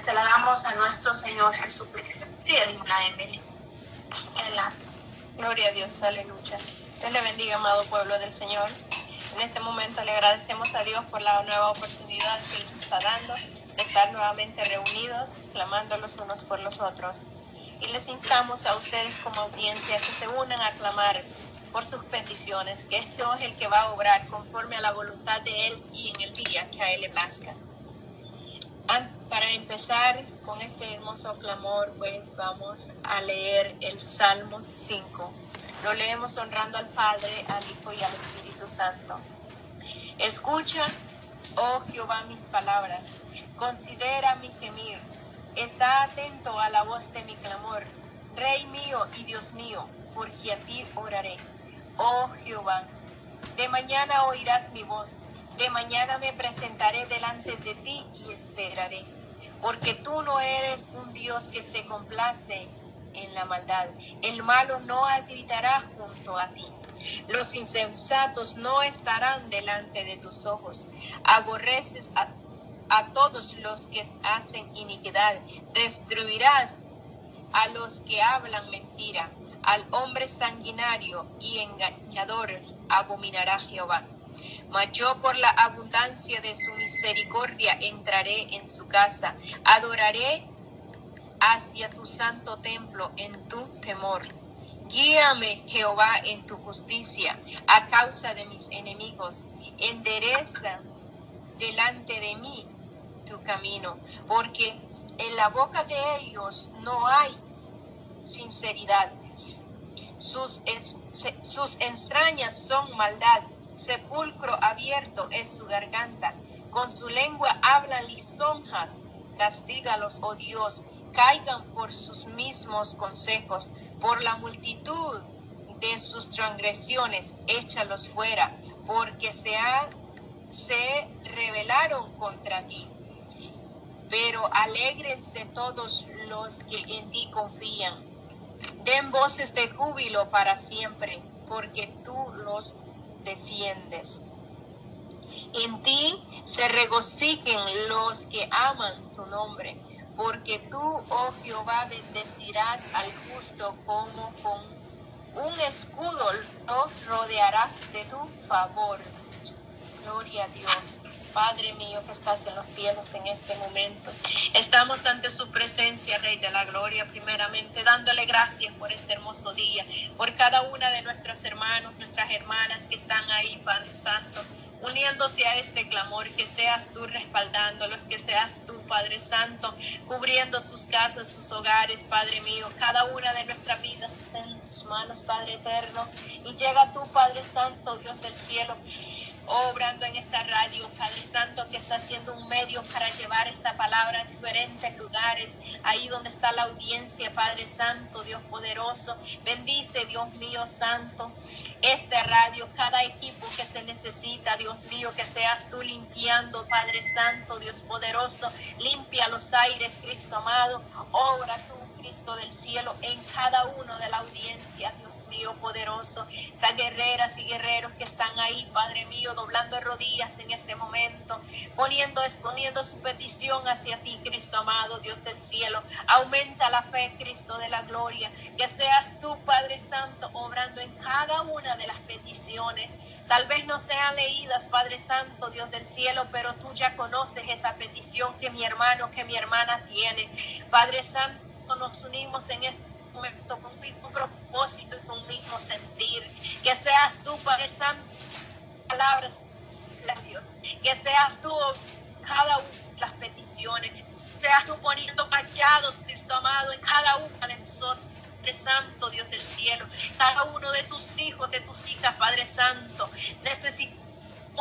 se la damos a nuestro Señor Jesucristo. Sí, hermana Emily. Adelante. Gloria a Dios, aleluya. Dios le bendiga, amado pueblo del Señor. En este momento le agradecemos a Dios por la nueva oportunidad que nos está dando de estar nuevamente reunidos, clamando los unos por los otros. Y les instamos a ustedes como audiencia que se unan a clamar por sus peticiones, que es Dios el que va a obrar conforme a la voluntad de Él y en el día que a Él le plazca. Para empezar con este hermoso clamor, pues vamos a leer el Salmo 5. Lo leemos honrando al Padre, al Hijo y al Espíritu Santo. Escucha, oh Jehová, mis palabras, considera mi gemir, está atento a la voz de mi clamor, Rey mío y Dios mío, porque a ti oraré. Oh Jehová, de mañana oirás mi voz, de mañana me presentaré delante de ti y esperaré, porque tú no eres un Dios que se complace en la maldad. El malo no habitará junto a ti. Los insensatos no estarán delante de tus ojos. Aborreces a, a todos los que hacen iniquidad. Destruirás a los que hablan mentira al hombre sanguinario y engañador abominará Jehová. Yo por la abundancia de su misericordia entraré en su casa, adoraré hacia tu santo templo en tu temor. Guíame, Jehová, en tu justicia, a causa de mis enemigos. Endereza delante de mí tu camino, porque en la boca de ellos no hay sinceridad sus, sus entrañas son maldad, sepulcro abierto es su garganta. Con su lengua hablan lisonjas, castígalos, oh Dios, caigan por sus mismos consejos, por la multitud de sus transgresiones, échalos fuera, porque se, se rebelaron contra ti. Pero alegrense todos los que en ti confían Den voces de júbilo para siempre, porque tú los defiendes. En ti se regocijen los que aman tu nombre, porque tú, oh Jehová, bendecirás al justo como con un escudo lo rodearás de tu favor. Gloria a Dios. Padre mío que estás en los cielos en este momento. Estamos ante su presencia, Rey de la Gloria, primeramente dándole gracias por este hermoso día, por cada una de nuestros hermanos, nuestras hermanas que están ahí, Padre Santo uniéndose a este clamor, que seas tú respaldándolos, que seas tú, Padre Santo, cubriendo sus casas, sus hogares, Padre mío. Cada una de nuestras vidas está en tus manos, Padre eterno. Y llega tú, Padre Santo, Dios del cielo obrando en esta radio, Padre Santo, que está siendo un medio para llevar esta palabra a diferentes lugares, ahí donde está la audiencia, Padre Santo, Dios poderoso. Bendice, Dios mío Santo, esta radio, cada equipo que se necesita, Dios mío, que seas tú limpiando, Padre Santo, Dios poderoso. Limpia los aires, Cristo amado. Obra tú del cielo en cada uno de la audiencia, Dios mío poderoso. Las guerreras y guerreros que están ahí, Padre mío, doblando rodillas en este momento, poniendo, exponiendo su petición hacia ti, Cristo amado, Dios del cielo. Aumenta la fe, Cristo de la gloria. Que seas tú, Padre Santo, obrando en cada una de las peticiones. Tal vez no sean leídas, Padre Santo, Dios del cielo, pero tú ya conoces esa petición que mi hermano, que mi hermana tiene. Padre Santo, nos unimos en este momento con un mismo propósito y con un mismo sentir. Que seas tú, Padre Santo, palabras, Dios. Que seas tú cada una de las peticiones. Seas tú poniendo callados, Cristo amado, en cada una de nosotros. Padre Santo, Dios del cielo, cada uno de tus hijos, de tus hijas, Padre Santo, necesitamos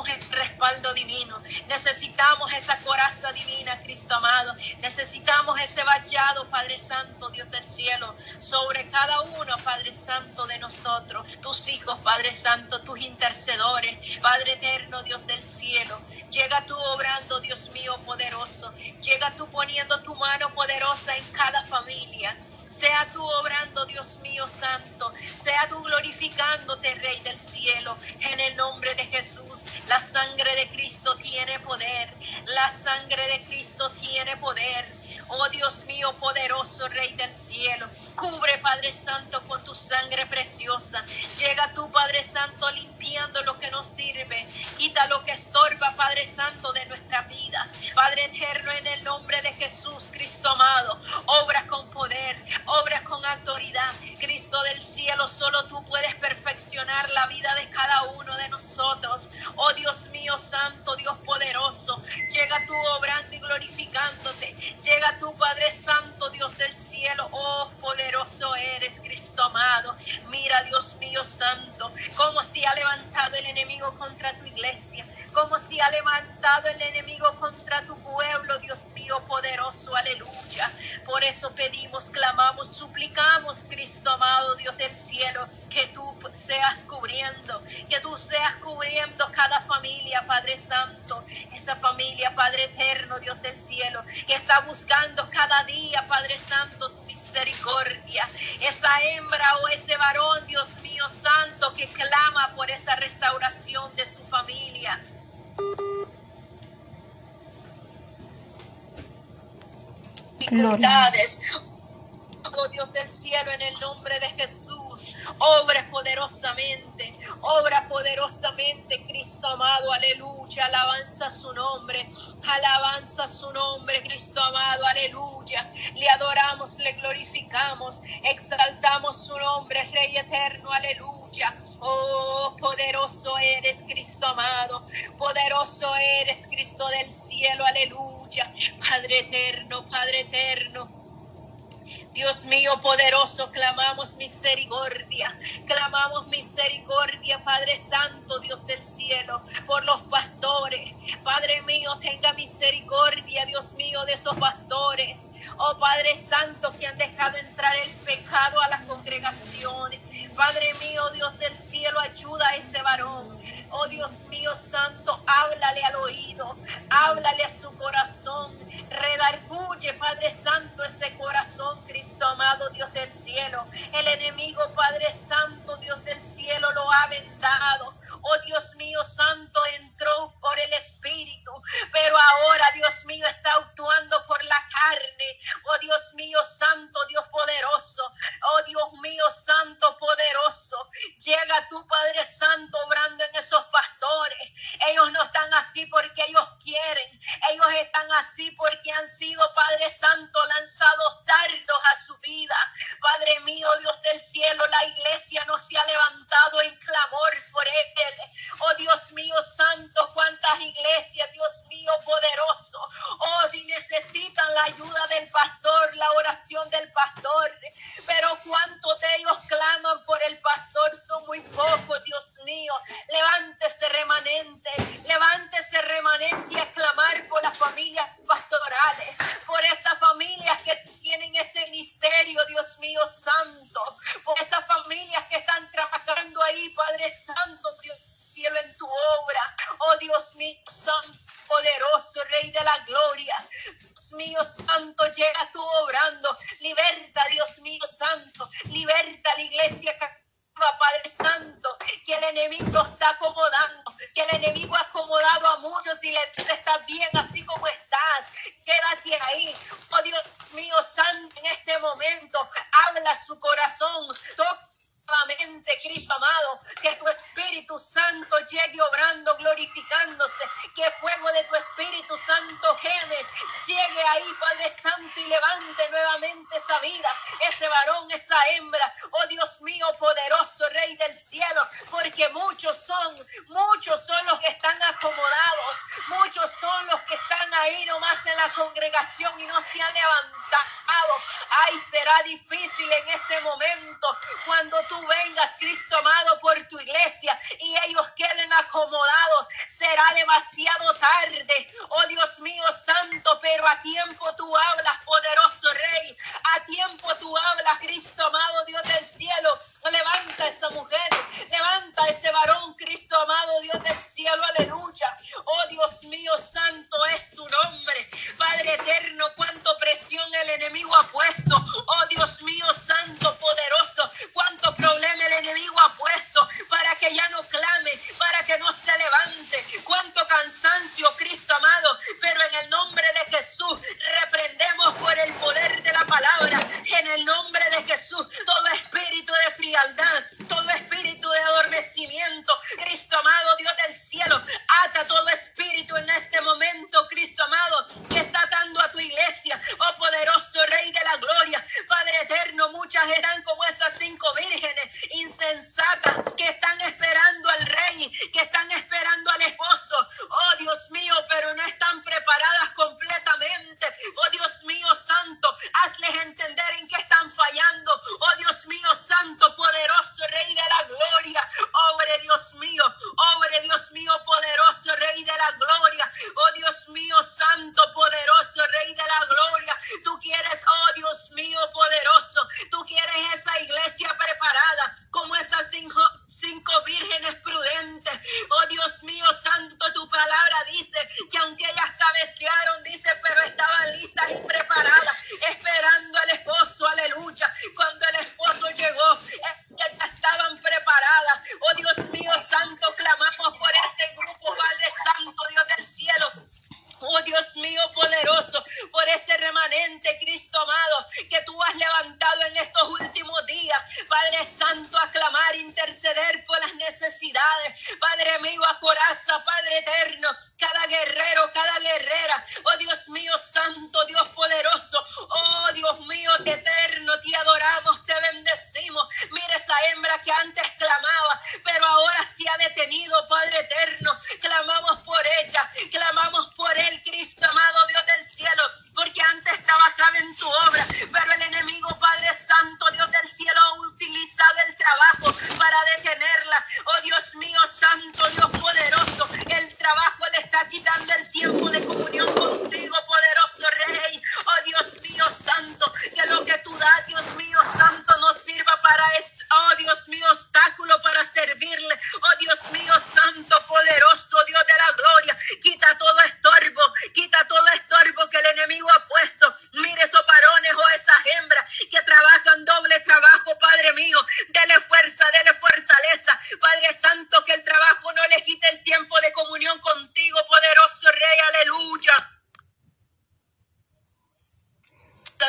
el respaldo divino. Necesitamos esa coraza divina, Cristo amado. Necesitamos ese vallado, Padre Santo, Dios del cielo, sobre cada uno, Padre Santo, de nosotros, tus hijos, Padre Santo, tus intercedores, Padre eterno, Dios del cielo. Llega tú obrando, Dios mío, poderoso. Llega tú poniendo tu mano poderosa en cada familia. Sea tú obrando, Dios mío santo. Sea tú glorificándote, Rey del cielo. En el nombre de Jesús, la sangre de Cristo tiene poder. La sangre de Cristo tiene poder. Oh Dios mío, poderoso Rey del cielo. Cubre, Padre Santo, con tu sangre preciosa. Llega tú, Padre Santo, limpiando lo que nos sirve. Quita lo que estorba, Padre Santo, de nuestra vida. Padre eterno, en el nombre de Jesús, Cristo amado. Santo, tu misericordia. Esa hembra o ese varón, Dios mío santo, que clama por esa restauración de su familia. Dificultades. Oh Dios del cielo, en el nombre de Jesús, obra poderosamente, obra poderosamente, Cristo amado, aleluya, alabanza su nombre, alabanza su nombre, Cristo amado, aleluya, le adoramos, le glorificamos, exaltamos su nombre, Rey eterno, aleluya. Oh, poderoso eres, Cristo amado, poderoso eres, Cristo del cielo, aleluya, Padre eterno, Padre eterno. Dios mío poderoso, clamamos misericordia, clamamos misericordia, Padre Santo, Dios del cielo, por los pastores. Padre mío, tenga misericordia, Dios mío, de esos pastores. Oh Padre Santo, que han dejado entrar el pecado a las congregaciones. Padre mío, Dios del cielo, ayuda a ese varón. Oh Dios mío santo, háblale al oído, háblale a su corazón. Redarguye, Padre Santo, ese corazón, Cristo amado, Dios del cielo. El enemigo, Padre Santo, Dios del cielo, lo ha aventado. Oh Dios mío santo, entró por el Espíritu, pero ahora, Dios mío, está actuando por la carne. Oh Dios mío santo, Dios poderoso. Oh Dios mío santo, poderoso. Llega tu Padre Santo obrando en esos pastores. Ellos no están así porque ellos quieren. Ellos están así porque han sido, Padre Santo, lanzados dardos a su vida. Padre mío, Dios del cielo, la iglesia no se ha levantado en clamor por él. Oh Dios mío santo, cuántas iglesias, Dios mío poderoso. Oh, si necesitan la ayuda del pastor, la oración del pastor. Pero cuántos de ellos claman por el pastor son muy pocos, Dios mío. Levántese remanente, levántese remanente y aclamar por las familias pastorales, por esas familias que tienen ese misterio, Dios mío santo, por esas familias que están trabajando ahí, Padre Santo, Dios cielo en tu obra. Oh Dios mío, santo, poderoso, Rey de la gloria. Dios mío, santo, llega tú obrando. Liberta, Dios mío, santo. Liberta la iglesia Padre Santo, que el enemigo está acomodando, que el enemigo ha acomodado a muchos y le dice, estás bien así como estás, quédate ahí. Oh Dios mío, Santo, en este momento, habla su corazón, toca nuevamente, Cristo amado, que tu Espíritu Santo llegue obrando, glorificándose, que fuego de tu Espíritu Santo gene, llegue ahí, Padre Santo, y levante nuevamente esa vida, ese varón, esa hembra, oh Dios mío, poderoso Rey del cielo, porque muchos son, muchos son los que están acomodados, muchos son los que están ahí nomás en la congregación y no se han levantado. Ay, será difícil en ese momento cuando tú vengas, Cristo amado, por tu iglesia y ellos queden acomodados. Será demasiado tarde. Oh Dios mío santo, pero a tiempo tú hablas, poderoso Rey. A tiempo tú hablas, Cristo amado, Dios del cielo. Levanta esa mujer, levanta ese varón, Cristo amado, Padre eterno, cada guerrero, cada guerrera. Oh Dios mío, Santo, Dios poderoso. Oh Dios mío, te eterno, te adoramos, te bendecimos. Mira esa hembra que antes clamaba, pero ahora se ha detenido, Padre eterno. Clamamos por ella, clamamos por él Cristo, amado Dios del cielo, porque antes trabajaba en tu obra, pero el enemigo, Padre Santo, Dios del cielo, ha utilizado el trabajo para detenerla. Oh Dios mío, Santo, Dios poderoso, el trabajo le está quitando el tiempo de comunión contigo, poderoso Rey. Oh Dios mío, Santo, que lo que tú das, Dios mío, Santo, no sirva para esto. Oh Dios mío, obstáculo para servirle. Oh Dios mío, Santo, poderoso, Dios de la gloria, quita todo estorbo quita todo estorbo que el enemigo ha puesto. Mire esos varones o esas hembras que trabajan doble trabajo, Padre mío. Dele fuerza, dele fortaleza. Padre Santo, que el trabajo no le quite el tiempo de comunión contigo, poderoso Rey, aleluya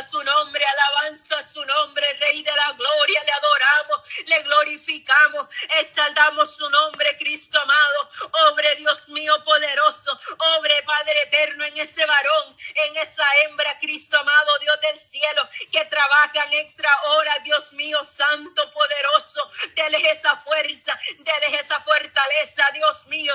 su nombre, alabanza su nombre, Rey de la gloria, le adoramos, le glorificamos, exaltamos su nombre, Cristo amado, obre Dios mío poderoso, obre Padre eterno en ese varón, en esa hembra, Cristo amado, Dios del cielo, que trabajan extra hora, Dios mío, santo, poderoso, déles esa fuerza, déles esa fortaleza, Dios mío,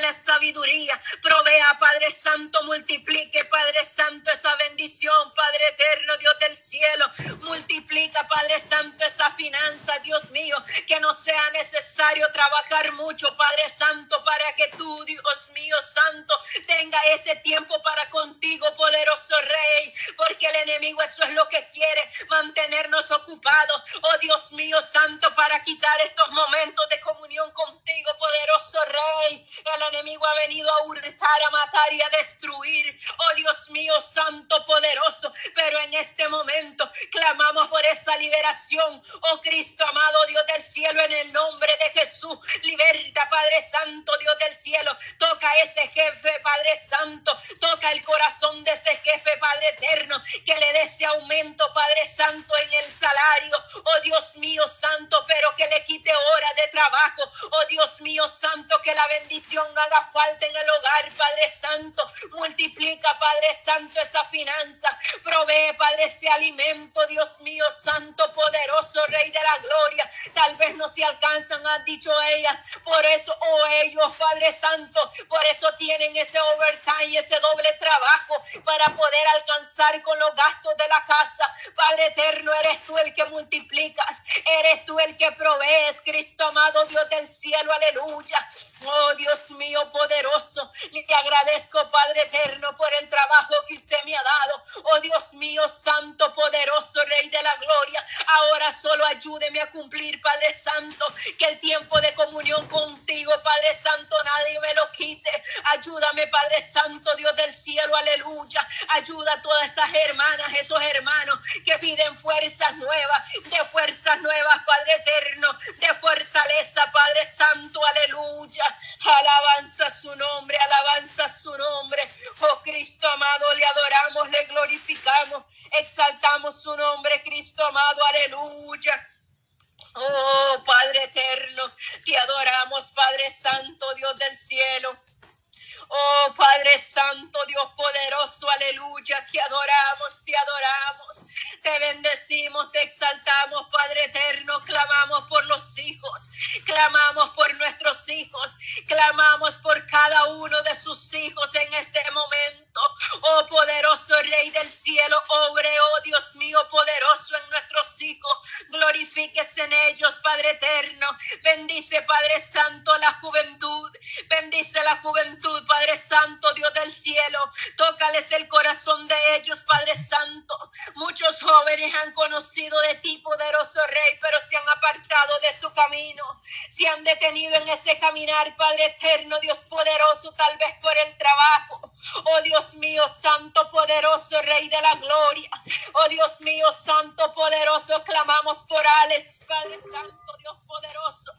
déles sabiduría, provea, Padre Santo, multiplique, Padre Santo, esa bendición, Padre eterno Dios del cielo. Multiplica, Padre Santo, esa finanza, Dios mío, que no sea necesario trabajar mucho, Padre Santo, para que tú, Dios mío, Santo, tenga ese tiempo para contigo, poderoso Rey, porque el enemigo eso es lo que quiere, mantenernos ocupados, oh Dios mío, Santo, para quitar estos momentos de comunión contigo, poderoso Rey. El enemigo ha venido a hurtar, a matar y a destruir, oh Dios mío, Santo, poderoso, pero en este momento clamamos por esa liberación. Oh Cristo amado, Dios del cielo, en el nombre de Jesús. Liberta, Padre Santo, Dios del cielo. Toca ese jefe, Padre Santo. Toca el corazón de ese jefe, Padre eterno. Que le dé ese aumento, Padre Santo, en el salario. Oh Dios mío, Santo, pero que le quite horas de trabajo. Oh Dios mío, Santo, que la bendición haga falta en el hogar, Padre Santo. Multiplica, Padre Santo, esa finanza. Provee, Padre, ese alimento, Dios mío, santo, poderoso, Rey de la gloria. Tal vez no se alcanzan, han dicho ellas. Por eso, oh ellos, Padre Santo, por eso tienen ese overtime, ese doble trabajo para poder alcanzar con los gastos de la casa. Padre eterno, eres tú el que multiplicas, eres tú el que provees, Cristo amado, Dios del cielo, aleluya. Oh Dios mío poderoso, le agradezco Padre eterno por el trabajo que usted me ha dado. Oh Dios mío santo, poderoso Rey de la gloria. Ahora solo ayúdeme a cumplir, Padre Santo, que el tiempo de comunión contigo, Padre Santo, nadie me lo quite. Ayúdame, Padre Santo, Dios del cielo, aleluya. Ayuda a todas esas hermanas, esos hermanos que piden fuerzas nuevas, de fuerzas nuevas, Padre eterno, de fortaleza, Padre Santo, aleluya. Alabanza su nombre, alabanza su nombre. Oh Cristo amado, le adoramos, le glorificamos, exaltamos su nombre, Cristo amado, aleluya. Oh Padre eterno, te adoramos, Padre Santo, Dios del cielo. Oh Padre Santo, Dios poderoso, aleluya, te adoramos, te adoramos, te bendecimos, te exaltamos, Padre eterno, clamamos por los hijos, clamamos por nuestros hijos, clamamos por cada uno de sus hijos en este momento. Oh poderoso Rey del cielo, obre, oh Dios mío, poderoso en nuestros hijos. Glorifíquese en ellos, Padre eterno. Bendice, Padre Santo, la juventud. Bendice la juventud, Padre Santo, Dios del cielo. Tócales el corazón de ellos, Padre Santo. Muchos jóvenes han conocido de ti, poderoso Rey, pero se han apartado de su camino. Se han detenido en ese caminar, Padre eterno, Dios poderoso, tal vez por el trabajo. Oh Dios mío, Santo, poderoso, Rey de la gloria. Oh Dios mío, Santo, poderoso, clamamos por Alex, Padre Santo, Dios poderoso.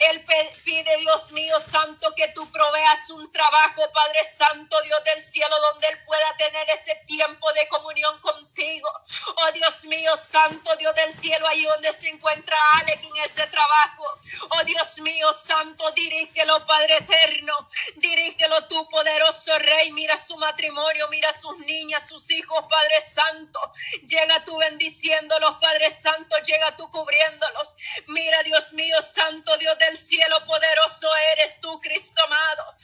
Él pide, Dios mío, Santo, que tú proveas un trabajo, Padre Santo, Dios del cielo, donde Él pueda tener ese tiempo de comunión contigo. Oh Dios mío, Santo, Dios del cielo, ahí donde se encuentra Alex en ese trabajo. Oh Dios mío, Santo, dirígelo, Padre eterno. Dirígelo tú, poderoso Rey. Mira su matrimonio, mira sus niñas, sus hijos, Padre Santo. Llega tú bendiciéndolos, Padre Santo. Llega tú cubriéndolos. Mira, Dios mío, Santo, Dios del cielo, poderoso eres tú, Cristo amado.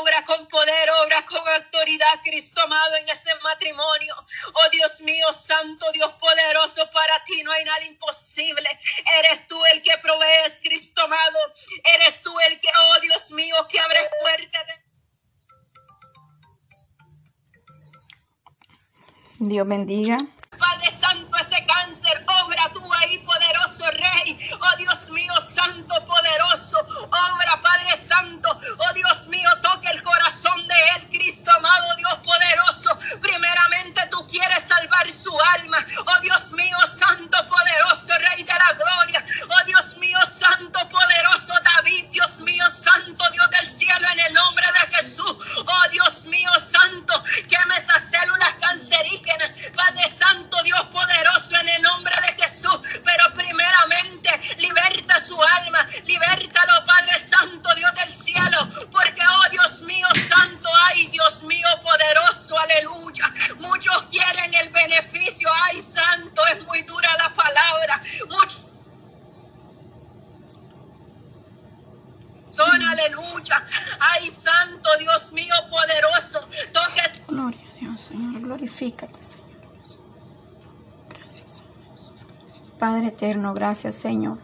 Obra con poder, obra con autoridad, Cristo amado, en ese matrimonio. Oh Dios mío, Santo, Dios poderoso, para ti no hay nada imposible. Eres tú el que provees, Cristo amado. Eres tú el que, oh Dios mío, que abre puertas Dios bendiga. Padre Santo, ese cáncer, obra tú ahí, poderoso Rey. Oh Dios mío, Santo, poderoso. Obra, Padre Santo. Oh Dios mío, toque el corazón de él, Cristo amado, Dios poderoso. Primeramente tú quieres salvar su alma. Oh Dios mío, Santo, poderoso, Rey de la gloria. Oh Dios mío, Santo, poderoso David. Dios mío, Santo, Dios del cielo, en el nombre de Jesús. Oh Dios mío, Santo, queme esas células cancerígenas. Padre Santo, Dios poderoso, en el nombre de Jesús. Pero primeramente, liberta su alma. Libértalo, Padre Santo, Dios del cielo. Porque, oh Dios mío, Santo, ay Dios mío, poderoso, aleluya. Muchos quieren el beneficio. Ay, Santo, es muy dura la palabra. Muchos son, aleluya. Ay, Santo, Dios mío, poderoso. Toque Gloria a Dios, Señor. Glorifícate, Señor. Gracias, Señor Jesús. Gracias. Padre eterno, gracias, Señor.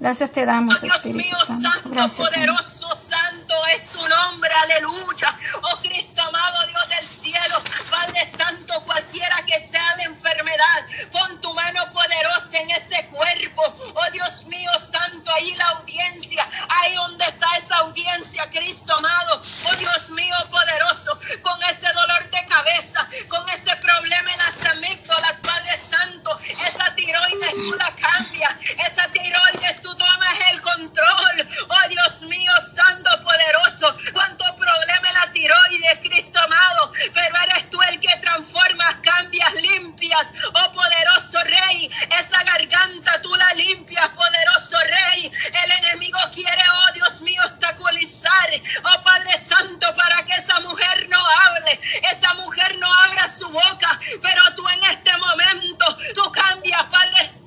Gracias te damos, Dios Espíritu mío, Santo. santo, Gracias, Señor. poderoso, santo es tu nombre, aleluya. Oh Cristo amado, Dios del cielo, Padre Santo, cualquiera que sea la enfermedad, pon tu mano poderosa en ese cuerpo. Oh Dios mío, santo, ahí la audiencia, ahí donde está esa audiencia, Cristo amado. Oh Dios mío, poderoso, con ese dolor de cabeza, con ese problema en las amígdalas, Padre Santo, esa tiroides tú la cambias, esa tiroides tú tomas el control. Oh Dios mío, santo, poderoso, cuánto problema en la tiroides, Cristo amado, pero eres tú el que transformas, cambias, limpias. Oh poderoso Rey, esa garganta tú la limpias, poderoso Rey. El enemigo quiere, oh Dios mío, obstaculizar, oh Padre Santo, para que esa mujer no hable, esa mujer no abra su boca, pero tú en este momento, tú cambias, Padre Santo.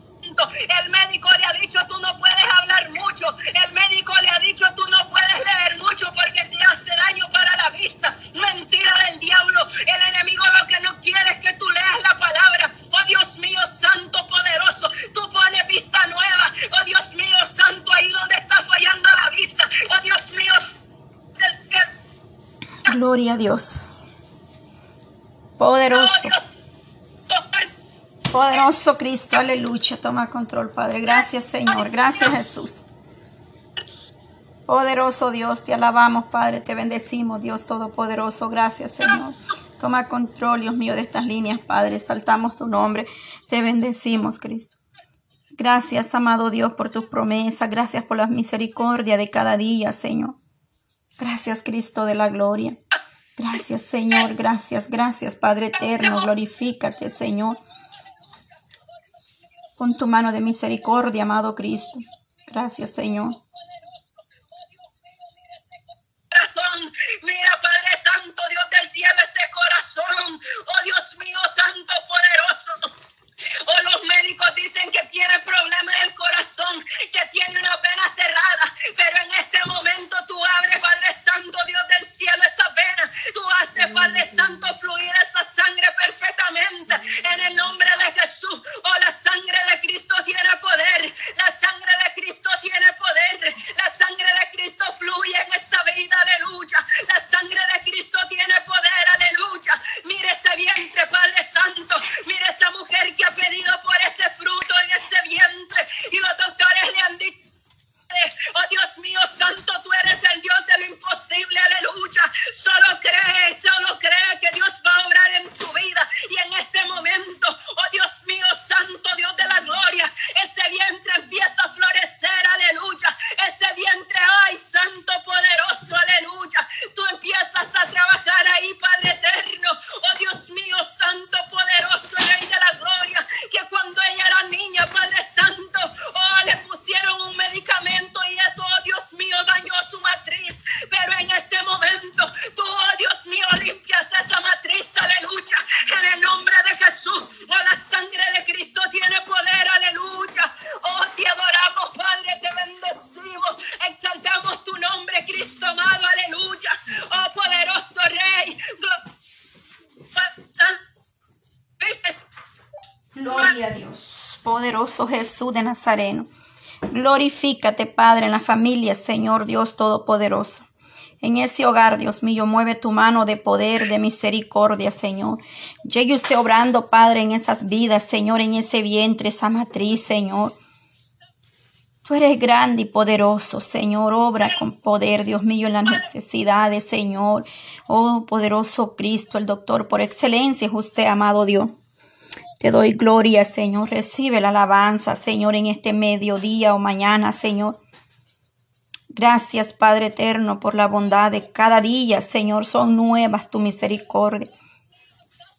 El médico le ha dicho, tú no puedes hablar mucho. El médico le ha dicho, tú no puedes leer mucho porque te hace daño para la vista. Mentira del diablo. El enemigo lo que no quiere es que tú leas la palabra. Oh Dios mío, santo, poderoso. Tú pones vista nueva. Oh Dios mío, santo, ahí donde está fallando la vista. Oh Dios mío. Gloria a Dios. Poderoso. Poderoso Cristo, aleluya. Toma control, Padre. Gracias, Señor. Gracias, Jesús. Poderoso Dios, te alabamos, Padre. Te bendecimos, Dios Todopoderoso. Gracias, Señor. Toma control, Dios mío, de estas líneas, Padre. Saltamos tu nombre. Te bendecimos, Cristo. Gracias, amado Dios, por tus promesas. Gracias por la misericordia de cada día, Señor. Gracias, Cristo de la gloria. Gracias, Señor. Gracias, gracias, Padre eterno. Glorifícate, Señor. Con tu mano de misericordia, amado Cristo. Gracias, Señor. corazón. Mira, Padre Santo, Dios del cielo, este corazón. Oh Dios mío, Santo, poderoso. Oh, los médicos dicen que tiene problemas del corazón, que tiene una vena cerrada. Pero en este momento tú abres, Padre Santo, Dios del cielo, esa vena. Tú haces, Padre Santo, fluir Gloria a Dios. Jesús de Nazareno. Glorifícate, Padre, en la familia, Señor Dios Todopoderoso. En ese hogar, Dios mío, mueve tu mano de poder, de misericordia, Señor. Llegue usted obrando, Padre, en esas vidas, Señor, en ese vientre, esa matriz, Señor. Tú eres grande y poderoso, Señor. Obra con poder, Dios mío, en las necesidades, Señor. Oh, poderoso Cristo, el doctor por excelencia es usted, amado Dios. Te doy gloria, Señor. Recibe la alabanza, Señor, en este mediodía o mañana, Señor. Gracias, Padre eterno, por la bondad de cada día, Señor. Son nuevas tu misericordia.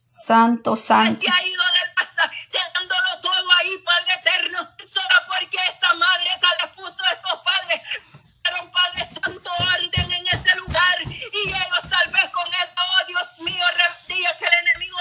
Santo, santo. Se ha ido del pasado, dejándolo todo ahí, Padre eterno, solo porque esta madre tal le puso estos padres. Pero Padre Santo, orden en ese lugar. Y ellos tal vez con esto, oh Dios mío, rendía que el enemigo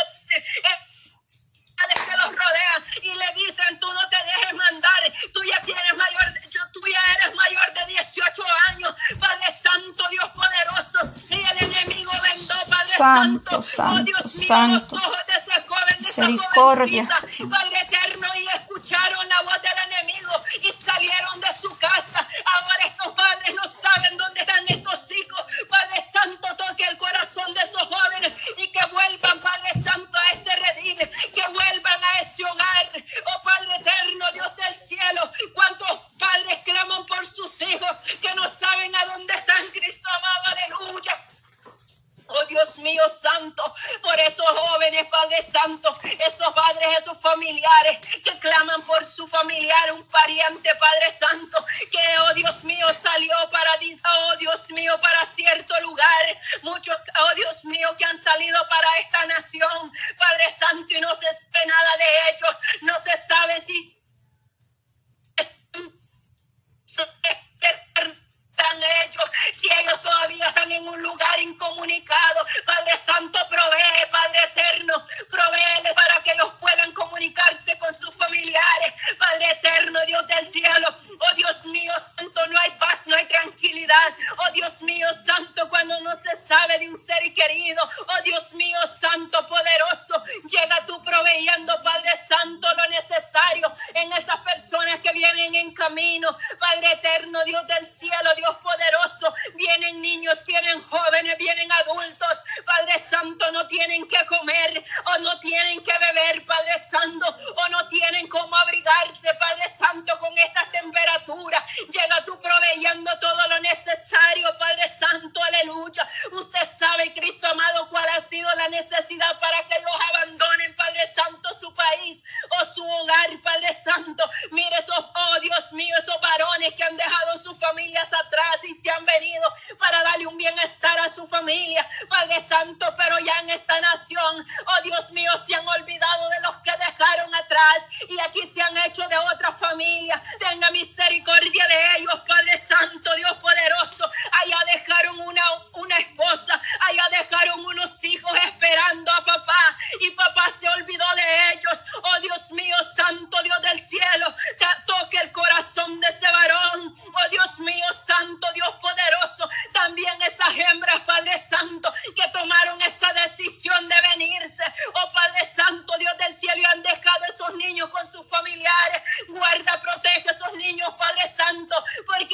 que los rodean y le dicen tú no te dejes mandar, tú ya tienes mayor, tú ya eres mayor de 18 años, Padre Santo, Dios poderoso, y el enemigo vendó, Padre Santo, Santo, Santo, oh Dios mío, Santo. los ojos de ese joven, de esa jovencita, Padre eterno, y escucharon la voz del enemigo y salieron de su casa. Ahora estos padres no saben dónde están estos hijos. Padre Santo, toque el corazón de esos jóvenes y que vuelvan, Padre Santo, a ese redil, que vuelvan a ese hogar. Oh Padre eterno, Dios del cielo, cuántos padres claman por sus hijos que no saben a dónde están, Cristo amado, aleluya. Oh Dios mío santo, por esos jóvenes, Padre Santo, esos padres, esos familiares que claman por su familiar, un pariente, Padre Santo, que, oh Dios mío, salió para, oh Dios mío, para cierto lugar. Muchos, oh Dios mío, que han salido para esta nación, Padre Santo, y no se sabe nada de ellos, no se sabe si están ellos, si ellos todavía están en un lugar incomunicado. Padre Santo, provee, Padre Eterno, provee para que los puedan comunicarse con sus familiares. Padre Eterno, Dios del cielo, oh Dios mío, Santo, no hay paz, no hay tranquilidad. Oh Dios mío, Santo, cuando no se sabe de un ser querido. Oh Dios mío, Santo, poderoso, llega tú proveyendo, Padre Santo, lo necesario en esas personas que vienen en camino. Padre Eterno, Dios del cielo, Dios poderoso, vienen niños, vienen jóvenes, vienen adultos. Padre Santo, no tienen que comer o no tienen que beber, Padre Santo, o no tienen cómo abrigarse, Padre Santo, con estas temperaturas. Llega tú proveyendo todo lo necesario, Padre Santo, aleluya. Usted sabe, Cristo amado, cuál ha sido la necesidad para que ellos abandonen, Padre Santo, su país o su hogar, Padre Santo. Mire esos, oh Dios mío, esos varones que han dejado sus familias atrás y se han venido para darle un bienestar a su familia, Padre Santo, pero ya en esta nación, oh Dios mío, se han olvidado de los que dejaron atrás y aquí se han hecho de otra familia. Tenga misericordia de ellos, Padre Santo, Dios poderoso. Allá dejaron una, una esposa, allá dejaron unos hijos esperando a papá y papá se olvidó de ellos. Oh Dios mío, Santo Dios del cielo, toque el corazón de ese varón. Oh Dios mío, Santo Dios poderoso. También esas hembras, Padre Santo, que tomaron esa decisión de venirse. Oh Padre Santo, Dios del cielo, y han dejado esos niños con sus familiares. Guarda, protege a esos niños, Padre Santo, porque